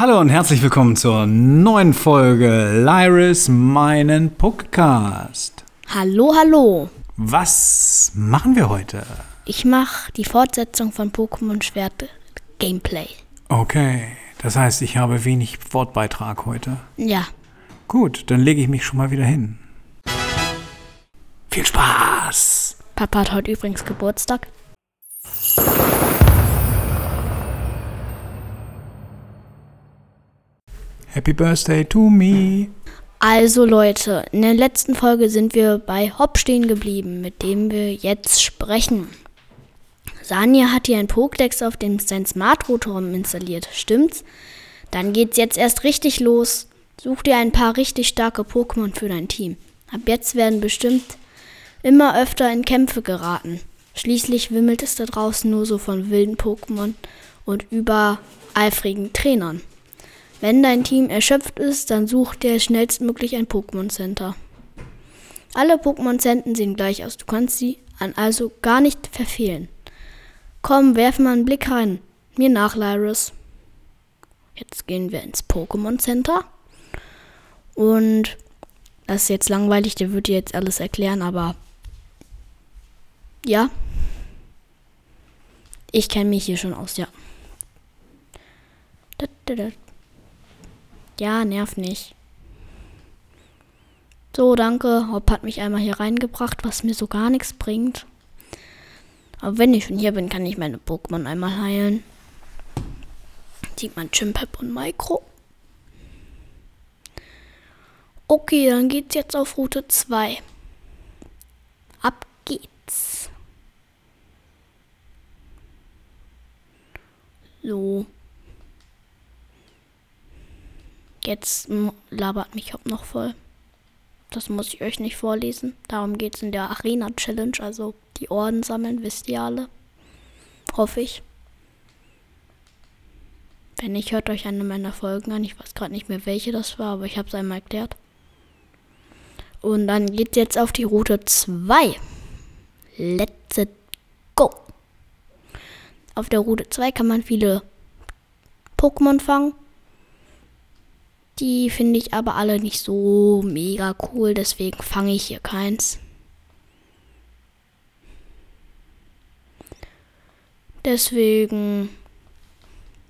Hallo und herzlich willkommen zur neuen Folge Lyris meinen Podcast. Hallo, hallo. Was machen wir heute? Ich mache die Fortsetzung von Pokémon Schwert Gameplay. Okay, das heißt, ich habe wenig Wortbeitrag heute. Ja. Gut, dann lege ich mich schon mal wieder hin. Viel Spaß! Papa hat heute übrigens Geburtstag. Happy Birthday to me! Also Leute, in der letzten Folge sind wir bei Hop stehen geblieben, mit dem wir jetzt sprechen. Sanja hat hier ein Pokédex auf dem sein Smart Rotom installiert, stimmt's? Dann geht's jetzt erst richtig los. Such dir ein paar richtig starke Pokémon für dein Team. Ab jetzt werden bestimmt immer öfter in Kämpfe geraten. Schließlich wimmelt es da draußen nur so von wilden Pokémon und übereifrigen Trainern. Wenn dein Team erschöpft ist, dann such dir schnellstmöglich ein Pokémon Center. Alle Pokémon Center sehen gleich aus, du kannst sie an also gar nicht verfehlen. Komm, werf mal einen Blick rein. Mir nach, Lyrus. Jetzt gehen wir ins Pokémon Center. Und das ist jetzt langweilig, der wird dir jetzt alles erklären, aber ja. Ich kenne mich hier schon aus, ja. Ja, nerv nicht. So, danke. Hopp hat mich einmal hier reingebracht, was mir so gar nichts bringt. Aber wenn ich schon hier bin, kann ich meine Pokémon einmal heilen. Sieht man Chimpep und Micro. Okay, dann geht's jetzt auf Route 2. Ab geht's. So. Jetzt labert mich Hopp noch voll. Das muss ich euch nicht vorlesen. Darum geht es in der Arena Challenge, also die Orden sammeln, wisst ihr alle. Hoffe ich. Wenn nicht, hört euch eine meiner Folgen an. Ich weiß gerade nicht mehr, welche das war, aber ich habe es einmal erklärt. Und dann geht jetzt auf die Route 2. Let's go. Auf der Route 2 kann man viele Pokémon fangen. Die finde ich aber alle nicht so mega cool, deswegen fange ich hier keins. Deswegen,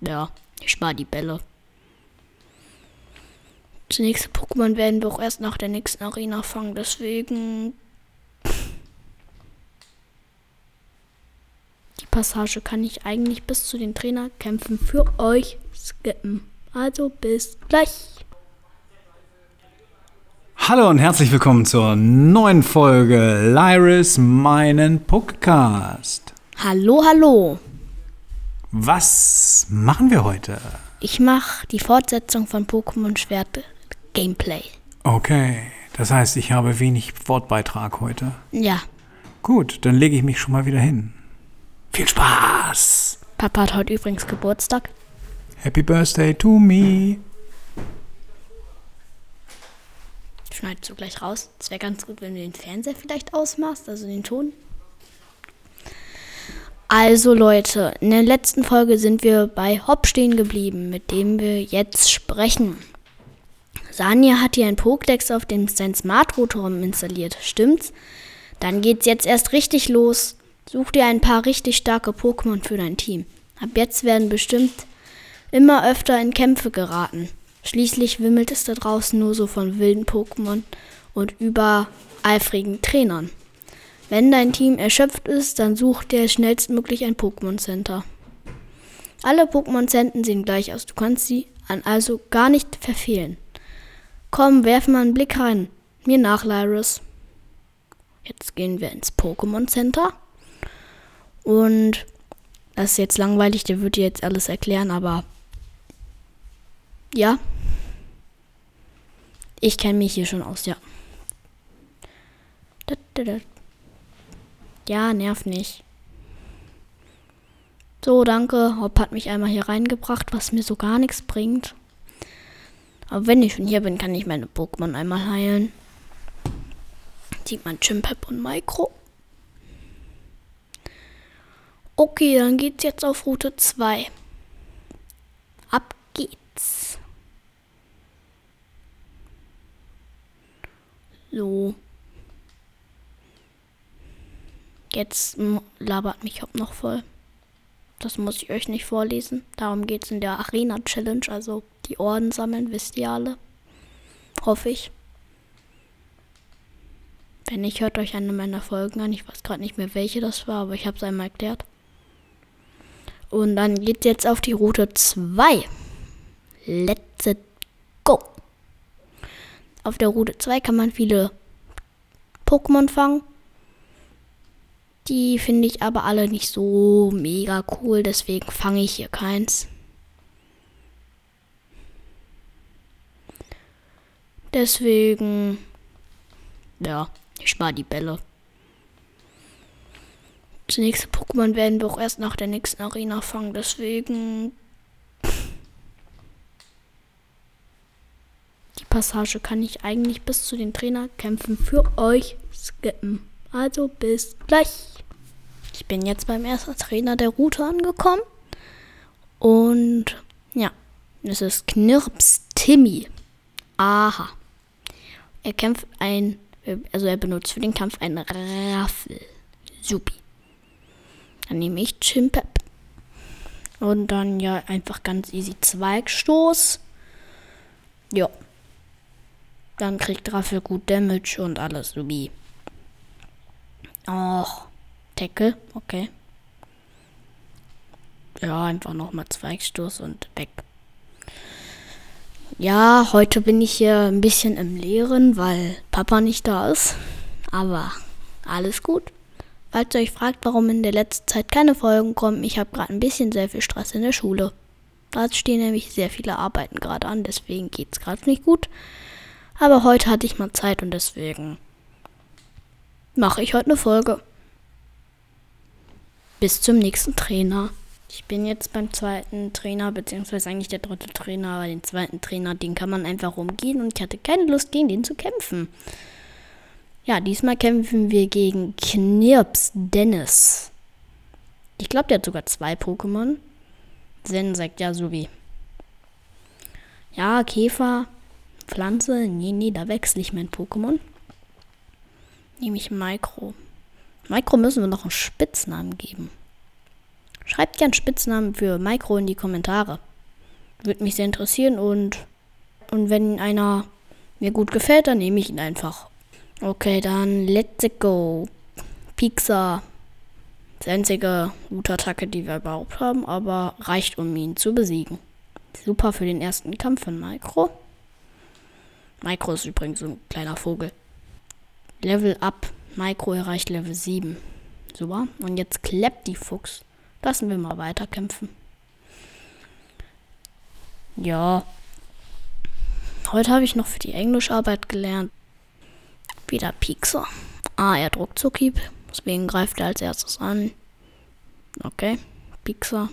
ja, ich spare die Bälle. Das nächste Pokémon werden wir auch erst nach der nächsten Arena fangen, deswegen. Die Passage kann ich eigentlich bis zu den Trainerkämpfen für euch skippen. Also bis gleich. Hallo und herzlich willkommen zur neuen Folge Lyris meinen Podcast. Hallo, hallo. Was machen wir heute? Ich mache die Fortsetzung von Pokémon Schwert Gameplay. Okay, das heißt, ich habe wenig Wortbeitrag heute. Ja. Gut, dann lege ich mich schon mal wieder hin. Viel Spaß! Papa hat heute übrigens Geburtstag. Happy Birthday to me! Schneidest du gleich raus. Es wäre ganz gut, wenn du den Fernseher vielleicht ausmachst, also den Ton. Also Leute, in der letzten Folge sind wir bei Hop stehen geblieben, mit dem wir jetzt sprechen. Sanja hat hier ein Pokédex auf dem sein Smart Rotom installiert, stimmt's? Dann geht's jetzt erst richtig los. Such dir ein paar richtig starke Pokémon für dein Team. Ab jetzt werden bestimmt immer öfter in Kämpfe geraten. Schließlich wimmelt es da draußen nur so von wilden Pokémon und übereifrigen Trainern. Wenn dein Team erschöpft ist, dann such dir schnellstmöglich ein Pokémon Center. Alle Pokémon Center sehen gleich aus, du kannst sie an also gar nicht verfehlen. Komm, werf mal einen Blick rein. Mir nach, Lyrus. Jetzt gehen wir ins Pokémon Center. Und das ist jetzt langweilig, der wird dir jetzt alles erklären, aber ja. Ich kenne mich hier schon aus, ja. Ja, nerv nicht. So, danke. Hopp hat mich einmal hier reingebracht, was mir so gar nichts bringt. Aber wenn ich schon hier bin, kann ich meine Pokémon einmal heilen. Sieht man Chimpep und Micro. Okay, dann geht's jetzt auf Route 2. Ab geht's. So. Jetzt labert mich Hop noch voll. Das muss ich euch nicht vorlesen. Darum geht es in der Arena Challenge, also die Orden sammeln, wisst ihr alle. Hoffe ich. Wenn nicht, hört euch eine meiner Folgen an. Ich weiß gerade nicht mehr, welche das war, aber ich habe es einmal erklärt. Und dann geht jetzt auf die Route 2. Let's go. Auf der Route 2 kann man viele Pokémon fangen. Die finde ich aber alle nicht so mega cool, deswegen fange ich hier keins. Deswegen, ja, ich spare die Bälle. Das nächste Pokémon werden wir auch erst nach der nächsten Arena fangen, deswegen. Passage kann ich eigentlich bis zu den Trainerkämpfen für euch skippen. Also bis gleich. Ich bin jetzt beim ersten Trainer der Route angekommen. Und ja, es ist Knirps Timmy. Aha. Er kämpft ein, also er benutzt für den Kampf einen Raffel. Supi. Dann nehme ich Chimpep. Und dann ja einfach ganz easy Zweigstoß. Ja. Dann kriegt Raffel gut Damage und alles subi. Och, Tackle, okay. Ja, einfach nochmal Zweigstoß und weg. Ja, heute bin ich hier ein bisschen im Leeren, weil Papa nicht da ist. Aber alles gut. Falls ihr euch fragt, warum in der letzten Zeit keine Folgen kommen, ich habe gerade ein bisschen sehr viel Stress in der Schule. Da stehen nämlich sehr viele Arbeiten gerade an, deswegen geht es gerade nicht gut. Aber heute hatte ich mal Zeit und deswegen mache ich heute eine Folge. Bis zum nächsten Trainer. Ich bin jetzt beim zweiten Trainer, beziehungsweise eigentlich der dritte Trainer, aber den zweiten Trainer, den kann man einfach umgehen und ich hatte keine Lust, gegen den zu kämpfen. Ja, diesmal kämpfen wir gegen Knirps Dennis. Ich glaube, der hat sogar zwei Pokémon. Zen sagt ja wie. Ja, Käfer, Pflanze. Nee, nee, da wechsle ich mein Pokémon. Nehme ich Micro. Micro müssen wir noch einen Spitznamen geben. Schreibt gern Spitznamen für Micro in die Kommentare. Würde mich sehr interessieren und, und wenn einer mir gut gefällt, dann nehme ich ihn einfach. Okay, dann let's go. Pixar. Das einzige gute Attacke, die wir überhaupt haben, aber reicht, um ihn zu besiegen. Super für den ersten Kampf von Micro. Micro ist übrigens so ein kleiner Vogel. Level up. Micro erreicht Level 7. Super. Und jetzt klappt die Fuchs. Lassen wir mal weiter kämpfen. Ja. Heute habe ich noch für die Englischarbeit gelernt. Wieder Pixar. Ah, er druckt Zuckieb. Deswegen greift er als erstes an. Okay, Pixar.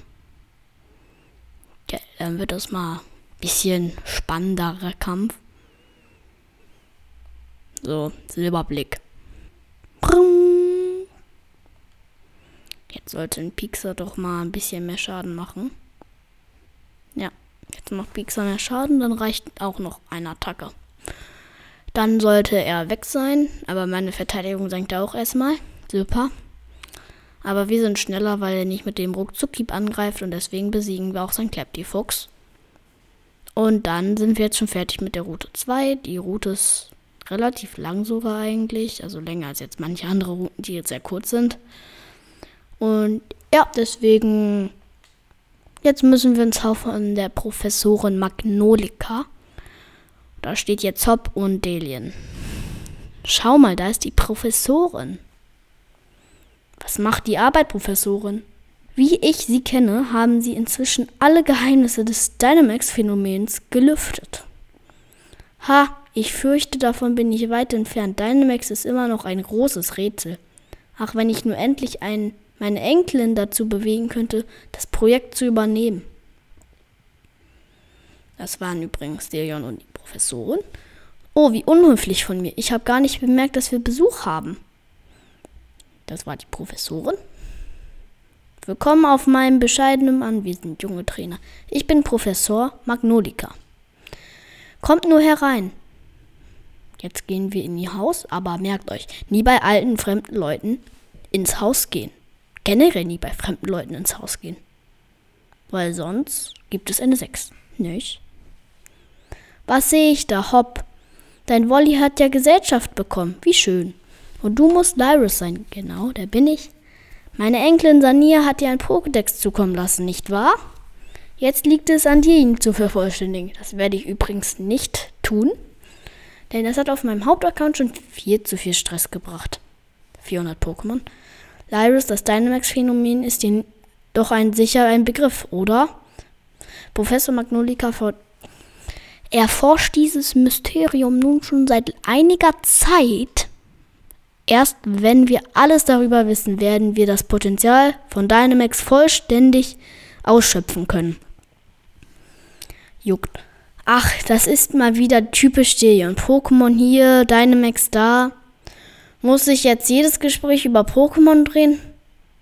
Ja, dann wird das mal ein bisschen spannenderer Kampf. So, Silberblick. Jetzt sollte ein Pixar doch mal ein bisschen mehr Schaden machen. Ja, jetzt macht Pixar mehr Schaden, dann reicht auch noch eine Attacke. Dann sollte er weg sein, aber meine Verteidigung senkt auch erstmal. Super. Aber wir sind schneller, weil er nicht mit dem Ruckzuckhieb angreift und deswegen besiegen wir auch sein Clapty-Fuchs. Und dann sind wir jetzt schon fertig mit der Route 2. Die Route ist relativ lang sogar eigentlich, also länger als jetzt manche andere Routen, die jetzt sehr kurz sind. Und ja, deswegen jetzt müssen wir ins Haus von der Professorin Magnolika. Da steht jetzt Hop und Delien. Schau mal, da ist die Professorin. Was macht die Arbeit, Professorin? Wie ich sie kenne, haben sie inzwischen alle Geheimnisse des Dynamax-Phänomens gelüftet. Ha, ich fürchte, davon bin ich weit entfernt. Dynamax ist immer noch ein großes Rätsel. Ach, wenn ich nur endlich ein, meine Enkelin dazu bewegen könnte, das Projekt zu übernehmen. Das waren übrigens Delion und die Professorin. Oh, wie unhöflich von mir. Ich habe gar nicht bemerkt, dass wir Besuch haben. Das war die Professorin. Willkommen auf meinem bescheidenen Anwesen, junge Trainer. Ich bin Professor Magnolika. Kommt nur herein. Jetzt gehen wir in ihr Haus, aber merkt euch, nie bei alten fremden Leuten ins Haus gehen. Generell nie bei fremden Leuten ins Haus gehen. Weil sonst gibt es eine 6. Nicht? Was sehe ich da? Hopp. Dein Wolli hat ja Gesellschaft bekommen. Wie schön. Und du musst Lyrus sein. Genau, der bin ich. Meine Enkelin Sania hat dir ein Pokédex zukommen lassen, nicht wahr? Jetzt liegt es an dir, ihn zu vervollständigen. Das werde ich übrigens nicht tun, denn das hat auf meinem Hauptaccount schon viel zu viel Stress gebracht. 400 Pokémon. Lyrus, das Dynamax-Phänomen ist dir doch ein sicher ein Begriff, oder? Professor Magnolika erforscht dieses Mysterium nun schon seit einiger Zeit. Erst wenn wir alles darüber wissen, werden wir das Potenzial von Dynamax vollständig ausschöpfen können juckt. Ach, das ist mal wieder typisch Stelion. Pokémon hier, Dynamax da. Muss ich jetzt jedes Gespräch über Pokémon drehen?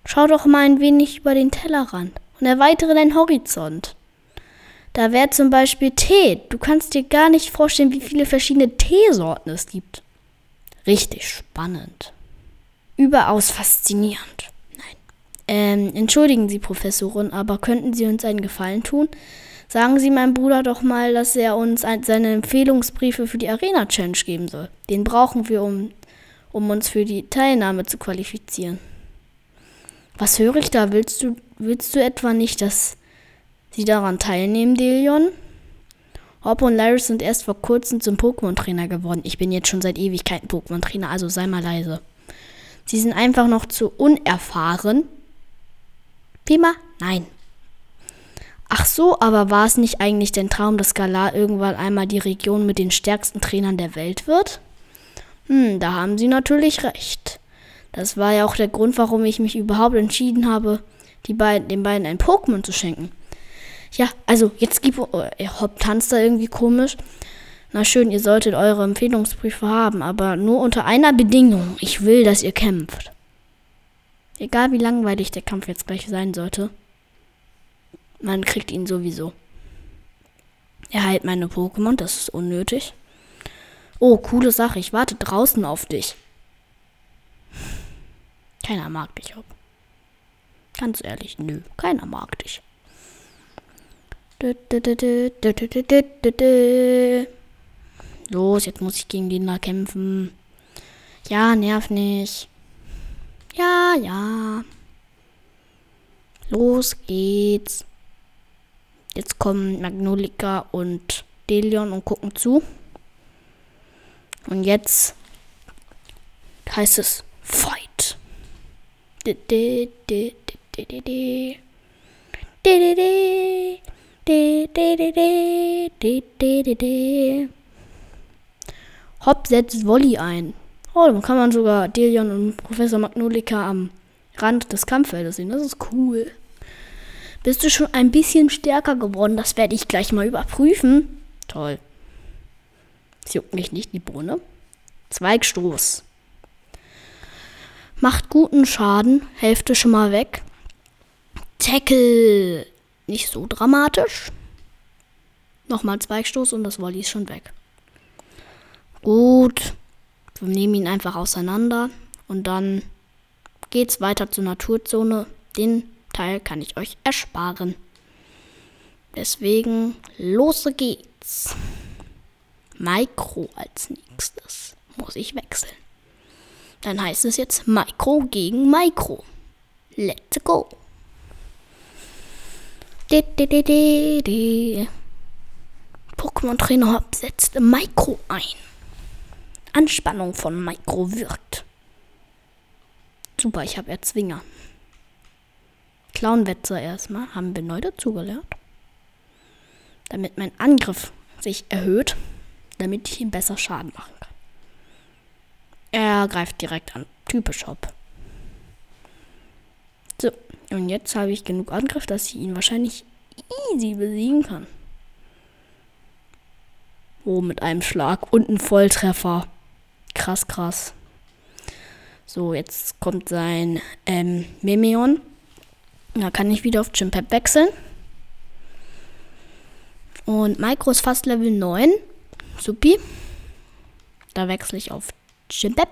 Schau doch mal ein wenig über den Tellerrand und erweitere deinen Horizont. Da wäre zum Beispiel Tee. Du kannst dir gar nicht vorstellen, wie viele verschiedene Teesorten es gibt. Richtig spannend. Überaus faszinierend. Nein. Ähm, entschuldigen Sie, Professorin, aber könnten Sie uns einen Gefallen tun? Sagen Sie meinem Bruder doch mal, dass er uns seine Empfehlungsbriefe für die Arena Challenge geben soll. Den brauchen wir, um, um uns für die Teilnahme zu qualifizieren. Was höre ich da? Willst du, willst du etwa nicht, dass sie daran teilnehmen, Delion? Hop und Lyrus sind erst vor kurzem zum Pokémon-Trainer geworden. Ich bin jetzt schon seit Ewigkeiten Pokémon-Trainer, also sei mal leise. Sie sind einfach noch zu unerfahren. Pima? Nein. Ach so, aber war es nicht eigentlich dein Traum, dass Galar irgendwann einmal die Region mit den stärksten Trainern der Welt wird? Hm, da haben Sie natürlich recht. Das war ja auch der Grund, warum ich mich überhaupt entschieden habe, beiden, den beiden ein Pokémon zu schenken. Ja, also jetzt gibt äh, Hopp tanzt da irgendwie komisch. Na schön, ihr solltet eure Empfehlungsbriefe haben, aber nur unter einer Bedingung. Ich will, dass ihr kämpft. Egal wie langweilig der Kampf jetzt gleich sein sollte. Man kriegt ihn sowieso. Er heilt meine Pokémon, das ist unnötig. Oh, coole Sache, ich warte draußen auf dich. Keiner mag dich, Hopp. Ganz ehrlich, nö, keiner mag dich. Los, jetzt muss ich gegen den da kämpfen. Ja, nerv nicht. Ja, ja. Los geht's. Jetzt kommen Magnolika und Delion und gucken zu. Und jetzt heißt es Fight. Hopp setzt Wolli ein. Oh, dann kann man sogar Delion und Professor Magnolika am Rand des Kampffeldes sehen. Das ist cool. Bist du schon ein bisschen stärker geworden? Das werde ich gleich mal überprüfen. Toll. Es juckt mich nicht die Bohne. Zweigstoß. Macht guten Schaden. Hälfte schon mal weg. Tackle. Nicht so dramatisch. Nochmal Zweigstoß und das Volley ist schon weg. Gut. Wir nehmen ihn einfach auseinander. Und dann geht's weiter zur Naturzone. Den Teil kann ich euch ersparen. Deswegen, los geht's. Micro als nächstes muss ich wechseln. Dann heißt es jetzt Micro gegen Micro. Let's go. Pokémon Trainer Hop setzt Micro ein. Anspannung von Micro wirkt. Super, ich habe Erzwinger. Clownwetzer erstmal, haben wir neu dazugelernt. Damit mein Angriff sich erhöht, damit ich ihm besser Schaden machen kann. Er greift direkt an. Typisch Hop. So, und jetzt habe ich genug Angriff, dass ich ihn wahrscheinlich easy besiegen kann. Oh, mit einem Schlag und einem Volltreffer. Krass, krass. So, jetzt kommt sein ähm, Memeon. Da kann ich wieder auf Chimpep wechseln. Und Micro ist fast Level 9. Supi. Da wechsle ich auf Chimpep.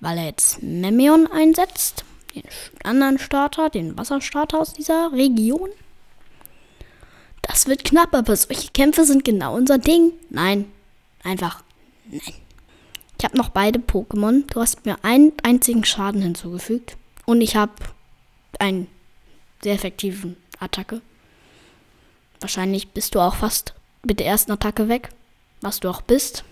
Weil er jetzt Memeon einsetzt. Den anderen Starter, den Wasserstarter aus dieser Region. Das wird knapp, aber solche Kämpfe sind genau unser Ding. Nein. Einfach. Nein. Ich habe noch beide Pokémon. Du hast mir einen einzigen Schaden hinzugefügt. Und ich habe einen sehr effektiven Attacke. Wahrscheinlich bist du auch fast mit der ersten Attacke weg. Was du auch bist.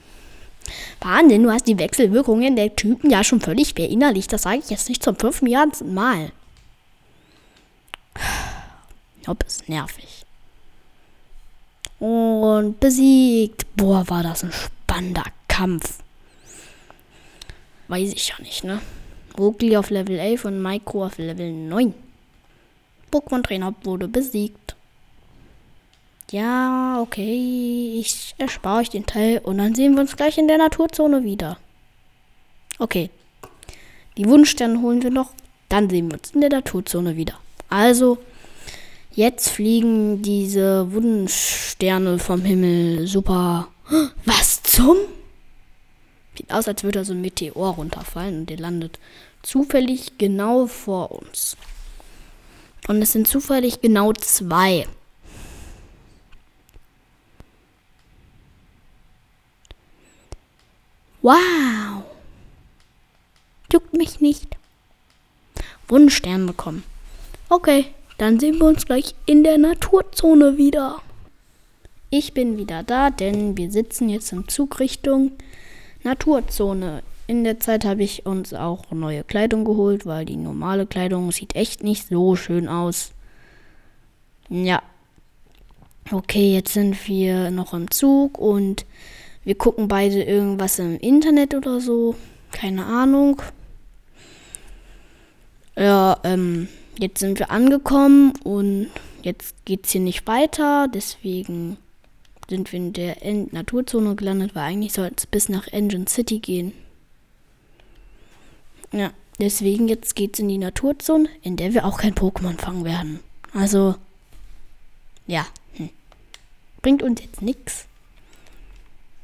Wahnsinn, du hast die Wechselwirkungen der Typen ja schon völlig verinnerlicht. Das sage ich jetzt nicht zum fünften Mal. Ob ist nervig. Und besiegt. Boah, war das ein spannender Kampf. Weiß ich ja nicht, ne? Wogli auf Level 11 und Micro auf Level 9. Pokémon-Trainer wurde besiegt. Ja, okay. Ich erspare euch den Teil und dann sehen wir uns gleich in der Naturzone wieder. Okay. Die Wunschsterne holen wir noch. Dann sehen wir uns in der Naturzone wieder. Also, jetzt fliegen diese Wunschsterne vom Himmel. Super. Was zum? Sieht aus, als würde da so ein Meteor runterfallen und der landet zufällig genau vor uns. Und es sind zufällig genau zwei. Wow. Juckt mich nicht. Wunschstern bekommen. Okay, dann sehen wir uns gleich in der Naturzone wieder. Ich bin wieder da, denn wir sitzen jetzt im Zug Richtung Naturzone. In der Zeit habe ich uns auch neue Kleidung geholt, weil die normale Kleidung sieht echt nicht so schön aus. Ja. Okay, jetzt sind wir noch im Zug und wir gucken beide irgendwas im Internet oder so. Keine Ahnung. Ja, ähm, jetzt sind wir angekommen und jetzt geht's hier nicht weiter. Deswegen sind wir in der Naturzone gelandet, weil eigentlich sollte es bis nach Engine City gehen. Ja, deswegen jetzt geht's in die Naturzone, in der wir auch kein Pokémon fangen werden. Also, ja, hm. bringt uns jetzt nichts.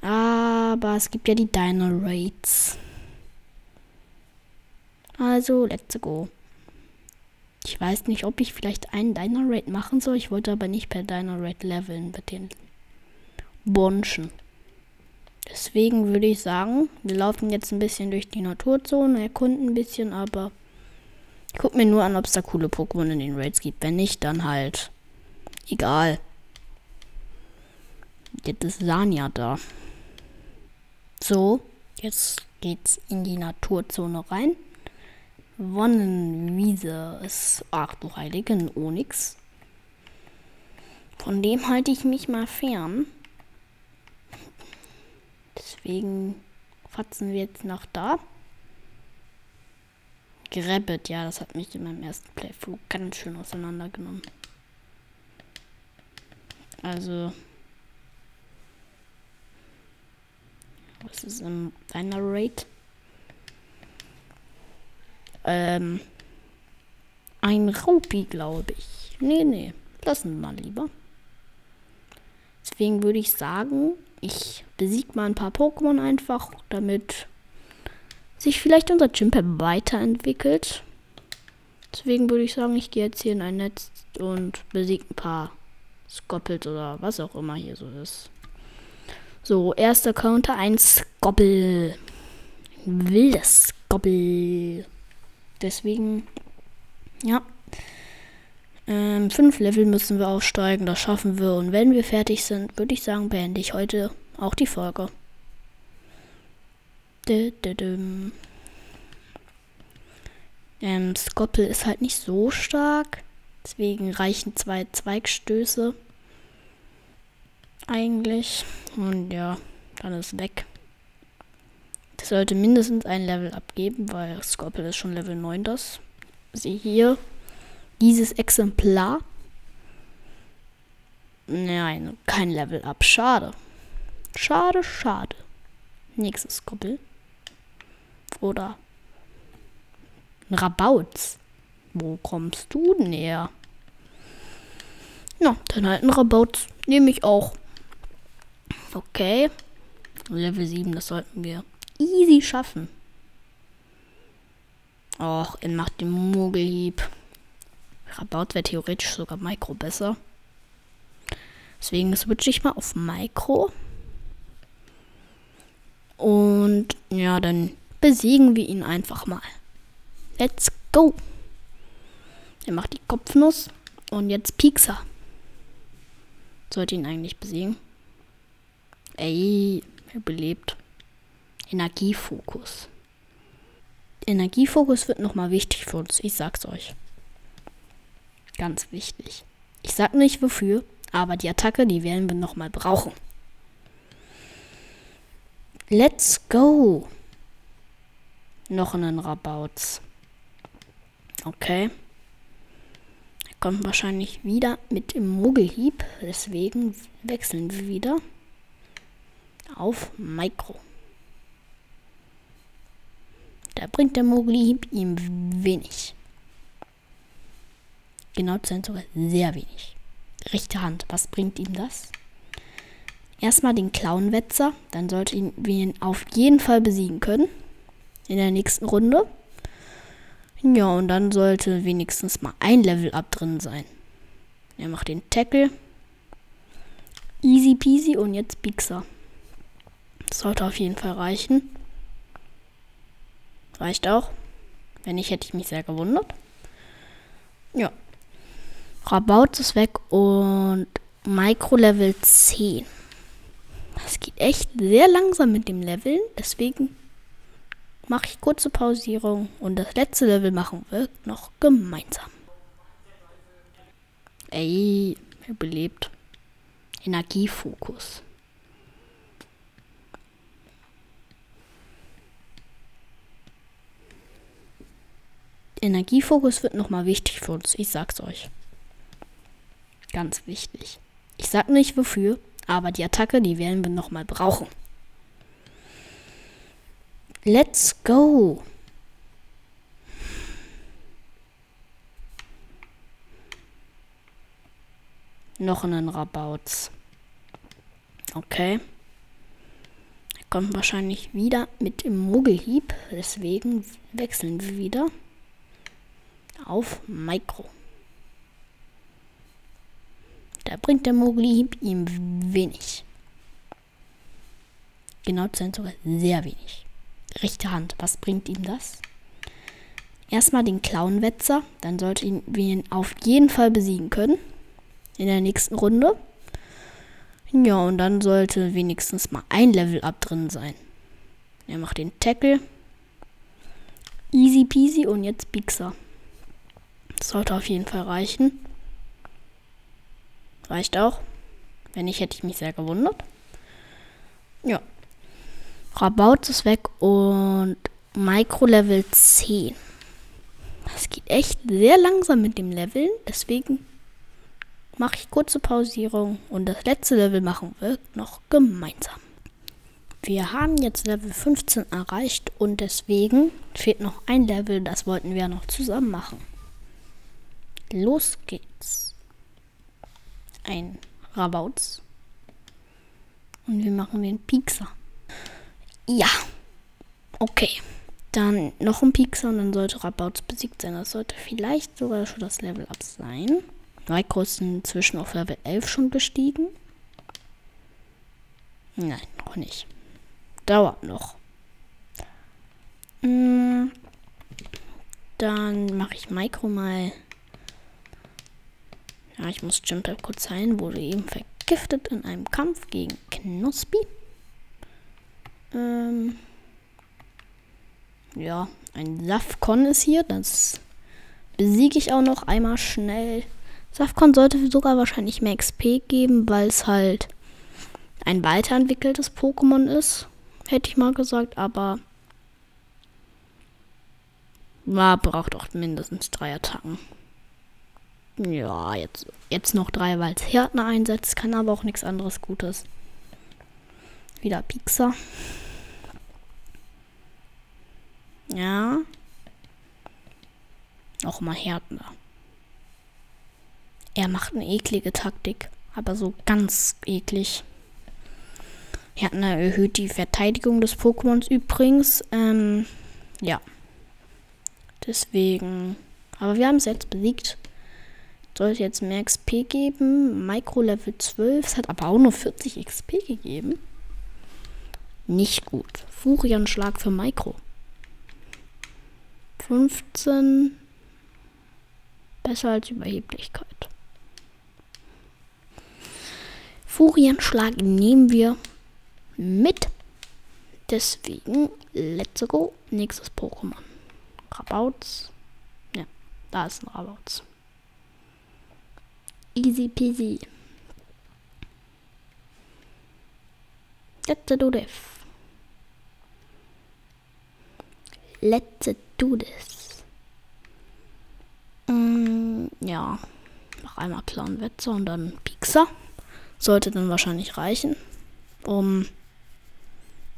Aber es gibt ja die Dino Raids. Also, let's go. Ich weiß nicht, ob ich vielleicht einen Dino Raid machen soll. Ich wollte aber nicht per Dino Raid leveln mit den Bonschen. Deswegen würde ich sagen, wir laufen jetzt ein bisschen durch die Naturzone, erkunden ein bisschen, aber ich gucke mir nur an, ob es da coole Pokémon in den Raids gibt. Wenn nicht, dann halt egal. Jetzt ist Sanja da. So, jetzt geht's in die Naturzone rein. Wonnenwiese ist, ach du Heiligen, Onyx. Von dem halte ich mich mal fern. Deswegen fatzen wir jetzt nach da. Grabbit, ja, das hat mich in meinem ersten Playthrough ganz schön auseinandergenommen. Also, Was ist in deiner Rate? Ähm, ein Raupi, glaube ich. Nee, nee. Lassen wir mal lieber. Deswegen würde ich sagen, ich besiege mal ein paar Pokémon einfach, damit sich vielleicht unser Chimpep weiterentwickelt. Deswegen würde ich sagen, ich gehe jetzt hier in ein Netz und besiege ein paar Skoppels oder was auch immer hier so ist. So, erster Counter, ein Skoppel. Wildes Skoppel. Deswegen, ja. Ähm, fünf Level müssen wir aufsteigen, das schaffen wir. Und wenn wir fertig sind, würde ich sagen, beende ich heute auch die Folge. Ähm, Skoppel ist halt nicht so stark. Deswegen reichen zwei Zweigstöße eigentlich. Und ja, dann ist weg. Das sollte mindestens ein Level abgeben, weil Scorpion ist schon Level 9 das. Sehe hier dieses Exemplar. Nein, kein Level ab. Schade. Schade, schade. Nächstes Koppel. Oder ein Rabauz. Wo kommst du näher? Ja, dann halt ein Rabauz. Nehme ich auch. Okay. Level 7, das sollten wir easy schaffen. Och, er macht den Mogelhieb. Rabaut wäre theoretisch sogar Micro besser. Deswegen switche ich mal auf Micro. Und ja, dann besiegen wir ihn einfach mal. Let's go. Er macht die Kopfnuss. Und jetzt Pixar. Sollte ihn eigentlich besiegen. Ey, er belebt. Energiefokus. Energiefokus wird nochmal wichtig für uns. Ich sag's euch. Ganz wichtig. Ich sag nicht wofür, aber die Attacke, die werden wir nochmal brauchen. Let's go. Noch einen Rabauz. Okay. Er kommt wahrscheinlich wieder mit dem Muggelhieb. Deswegen wechseln wir wieder auf Micro. Da bringt der Muggelhieb ihm wenig. Genau zu sein sogar sehr wenig. Rechte Hand, was bringt ihm das? Erstmal den Clownwetzer, dann sollten wir ihn auf jeden Fall besiegen können. In der nächsten Runde. Ja, und dann sollte wenigstens mal ein Level up drin sein. Er macht den Tackle. Easy peasy und jetzt Bixer. Das sollte auf jeden Fall reichen. Reicht auch. Wenn nicht, hätte ich mich sehr gewundert. Ja. Rabaut ist weg und Micro Level 10. Es geht echt sehr langsam mit dem Leveln, deswegen mache ich kurze Pausierung und das letzte Level machen wir noch gemeinsam. Ey, er belebt. Energiefokus. Energiefokus wird nochmal wichtig für uns. Ich sag's euch. Ganz wichtig. Ich sag nicht wofür, aber die Attacke, die werden wir nochmal brauchen. Let's go. Noch einen Rabauz. Okay. Er kommt wahrscheinlich wieder mit dem Muggelhieb. Deswegen wechseln wir wieder auf Micro. Da bringt der Mowgli ihm wenig. Genau zu sein sogar sehr wenig. Rechte Hand, was bringt ihm das? Erstmal den Clownwetzer, dann sollten wir ihn auf jeden Fall besiegen können. In der nächsten Runde. Ja, und dann sollte wenigstens mal ein Level up drin sein. Er macht den Tackle. Easy peasy und jetzt Bixer. Sollte auf jeden Fall reichen. Reicht auch. Wenn nicht, hätte ich mich sehr gewundert. Ja. Rabaut ist weg und Micro Level 10. Es geht echt sehr langsam mit dem Leveln, deswegen mache ich kurze Pausierung und das letzte Level machen wir noch gemeinsam. Wir haben jetzt Level 15 erreicht und deswegen fehlt noch ein Level, das wollten wir noch zusammen machen. Los geht's ein Rabauz. Und wir machen den Piekser. Ja. Okay. Dann noch ein Piekser und dann sollte Rabauz besiegt sein. Das sollte vielleicht sogar schon das Level Up sein. Maiko ist inzwischen auf Level 11 schon gestiegen. Nein, noch nicht. Dauert noch. Hm. Dann mache ich Micro mal ja, ich muss Jimper kurz heilen. Wurde eben vergiftet in einem Kampf gegen Knospi. Ähm. Ja, ein Safkon ist hier. Das besiege ich auch noch einmal schnell. Safkon sollte sogar wahrscheinlich mehr XP geben, weil es halt ein weiterentwickeltes Pokémon ist. Hätte ich mal gesagt, aber. Ja, braucht auch mindestens drei Attacken. Ja, jetzt, jetzt noch drei, weil es Härtner einsetzt, kann aber auch nichts anderes Gutes. Wieder Pixar. Ja. Auch mal Härtner. Er macht eine eklige Taktik, aber so ganz eklig. Na, erhöht die Verteidigung des Pokémons übrigens. Ähm, ja. Deswegen. Aber wir haben es jetzt besiegt. Sollte jetzt mehr XP geben. Micro Level 12. Es hat aber auch nur 40 XP gegeben. Nicht gut. Furion-Schlag für Micro. 15. Besser als Überheblichkeit. Furienschlag nehmen wir mit. Deswegen, let's go. Nächstes Pokémon. Rabauts. Ja, da ist ein Rabauts. Easy peasy. Let's do this. Let's do this. Mm, ja. Noch einmal Clown Wetzer und dann Pixar. Sollte dann wahrscheinlich reichen, um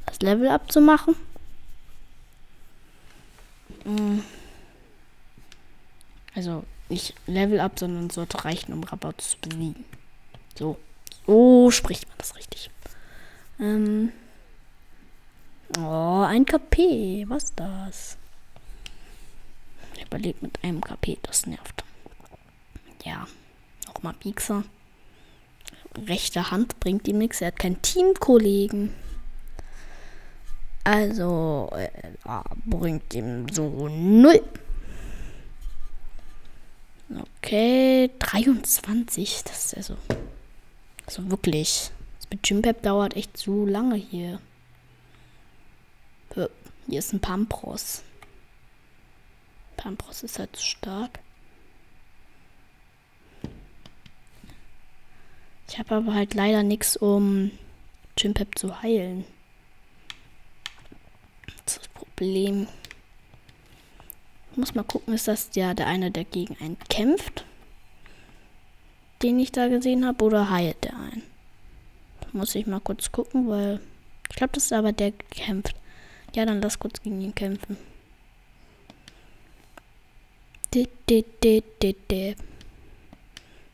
das Level abzumachen. Mm. Also nicht Level up, sondern sollte reichen, um Rabatt zu besiegen. So. So spricht man das richtig. Ähm. Oh, ein KP. Was das? Ich überlebe mit einem KP. Das nervt. Ja. Nochmal Piekser. Rechte Hand bringt ihm nichts. Er hat keinen Teamkollegen. Also äh, bringt ihm so null. Okay, 23. Das ist also. Also wirklich. Das mit Gympep dauert echt zu lange hier. Hier ist ein Pampros. Pampros ist halt zu stark. Ich habe aber halt leider nichts, um Gympep zu heilen. Das ist das Problem. Muss mal gucken, ist das ja der eine, der gegen einen kämpft? Den ich da gesehen habe, oder heilt der einen? Muss ich mal kurz gucken, weil ich glaube, das ist aber der kämpft. Ja, dann lass kurz gegen ihn kämpfen.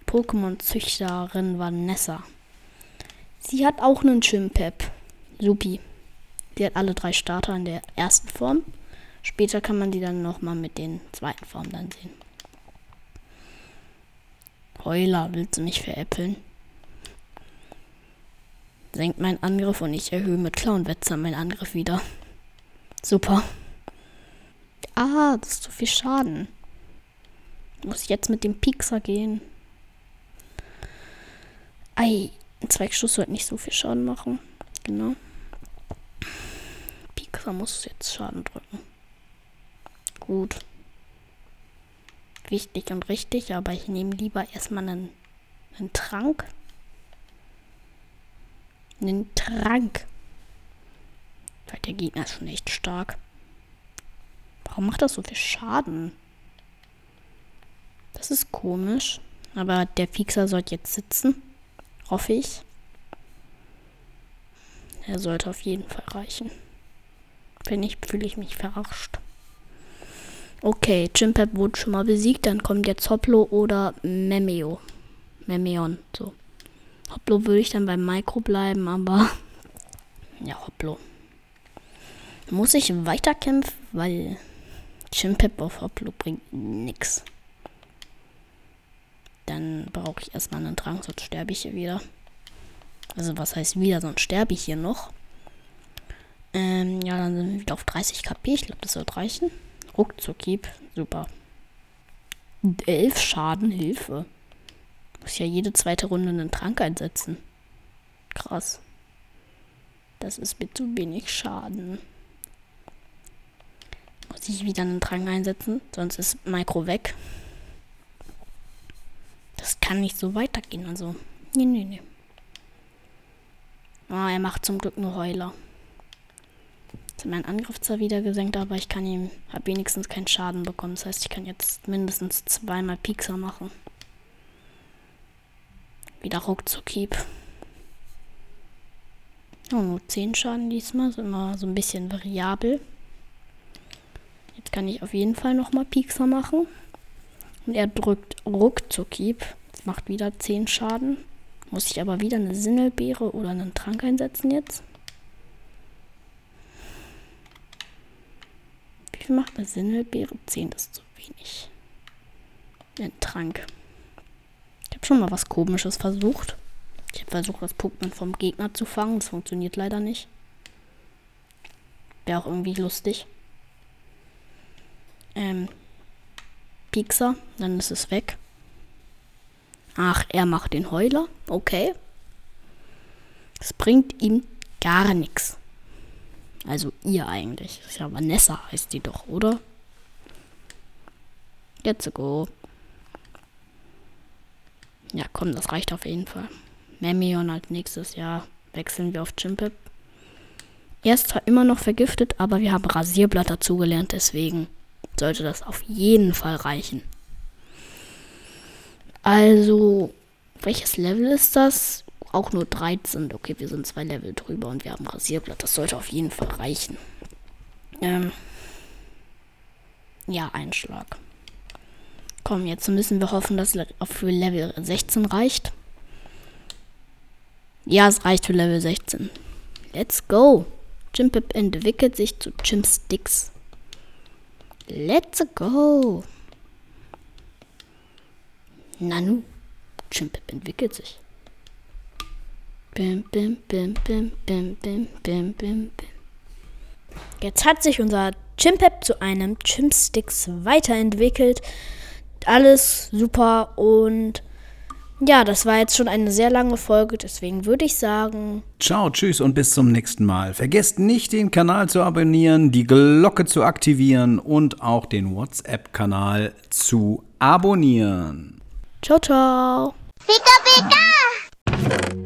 Pokémon-Züchterin Vanessa. Sie hat auch einen Chimpep. Supi. Die hat alle drei Starter in der ersten Form. Später kann man die dann nochmal mit den zweiten Formen dann sehen. Heuler, willst du mich veräppeln? Senkt meinen Angriff und ich erhöhe mit Clownwetzer meinen Angriff wieder. Super. Ah, das ist zu viel Schaden. Muss ich jetzt mit dem Pixar gehen? Ei, ein Zweigschuss sollte nicht so viel Schaden machen. Genau. Pixar muss jetzt Schaden drücken. Gut. Wichtig und richtig, aber ich nehme lieber erstmal einen, einen Trank. Einen Trank. Weil der Gegner ist schon echt stark. Warum macht das so viel Schaden? Das ist komisch. Aber der Fixer sollte jetzt sitzen. Hoffe ich. Er sollte auf jeden Fall reichen. Wenn nicht, fühle ich mich verarscht. Okay, Chimpep wurde schon mal besiegt. Dann kommt jetzt Hoplo oder Memeo. Memeon, so. Hoplo würde ich dann beim Micro bleiben, aber ja, Hoplo. Muss ich weiterkämpfen, weil Chimpep auf Hoplo bringt nix. Dann brauche ich erstmal einen Trank, sonst sterbe ich hier wieder. Also was heißt wieder, sonst sterbe ich hier noch. Ähm, ja, dann sind wir wieder auf 30 KP. Ich glaube, das wird reichen. Ruckzuck Hieb. Super. 11 Schaden, Hilfe. Muss ja jede zweite Runde einen Trank einsetzen. Krass. Das ist mir zu wenig Schaden. Muss ich wieder einen Trank einsetzen, sonst ist Micro weg. Das kann nicht so weitergehen, also. Nee, nee, nee. Ah, er macht zum Glück nur Heuler. Jetzt hat mein Angriff zwar wieder gesenkt, aber ich kann ihm, habe wenigstens keinen Schaden bekommen. Das heißt, ich kann jetzt mindestens zweimal Piekser machen. Wieder ruckzuck Hieb. Oh, nur 10 Schaden diesmal, ist immer so ein bisschen variabel. Jetzt kann ich auf jeden Fall nochmal Piekser machen. Und er drückt ruckzuck Hieb. Macht wieder 10 Schaden. Muss ich aber wieder eine Sindelbeere oder einen Trank einsetzen jetzt? Wie macht eine Sinnelbeere? 10 ist zu wenig. Ein Trank. Ich habe schon mal was Komisches versucht. Ich habe versucht, das Pokémon vom Gegner zu fangen. Das funktioniert leider nicht. Wäre auch irgendwie lustig. Ähm. Piekser, dann ist es weg. Ach, er macht den Heuler. Okay. Es bringt ihm gar nichts. Also ihr eigentlich. Ist ja Vanessa heißt die doch, oder? Let's go. Ja, komm, das reicht auf jeden Fall. Memion als nächstes Jahr wechseln wir auf Chimpip. Er ist zwar immer noch vergiftet, aber wir haben Rasierblatt dazugelernt, deswegen sollte das auf jeden Fall reichen. Also, welches Level ist das? Auch nur 13. Okay, wir sind zwei Level drüber und wir haben Rasierblatt. Das sollte auf jeden Fall reichen. Ähm, ja, Einschlag. Komm, jetzt müssen wir hoffen, dass es für Level 16 reicht. Ja, es reicht für Level 16. Let's go. Chimpip entwickelt sich zu Chimpsticks. Let's go. Nanu. Chimpip entwickelt sich. Bim, bim, bim, bim, bim, bim, bim, bim, bim. Jetzt hat sich unser Chimpep zu einem Chimpsticks weiterentwickelt. Alles super und ja, das war jetzt schon eine sehr lange Folge, deswegen würde ich sagen. Ciao, tschüss und bis zum nächsten Mal. Vergesst nicht, den Kanal zu abonnieren, die Glocke zu aktivieren und auch den WhatsApp-Kanal zu abonnieren. Ciao, ciao. Pika, pika!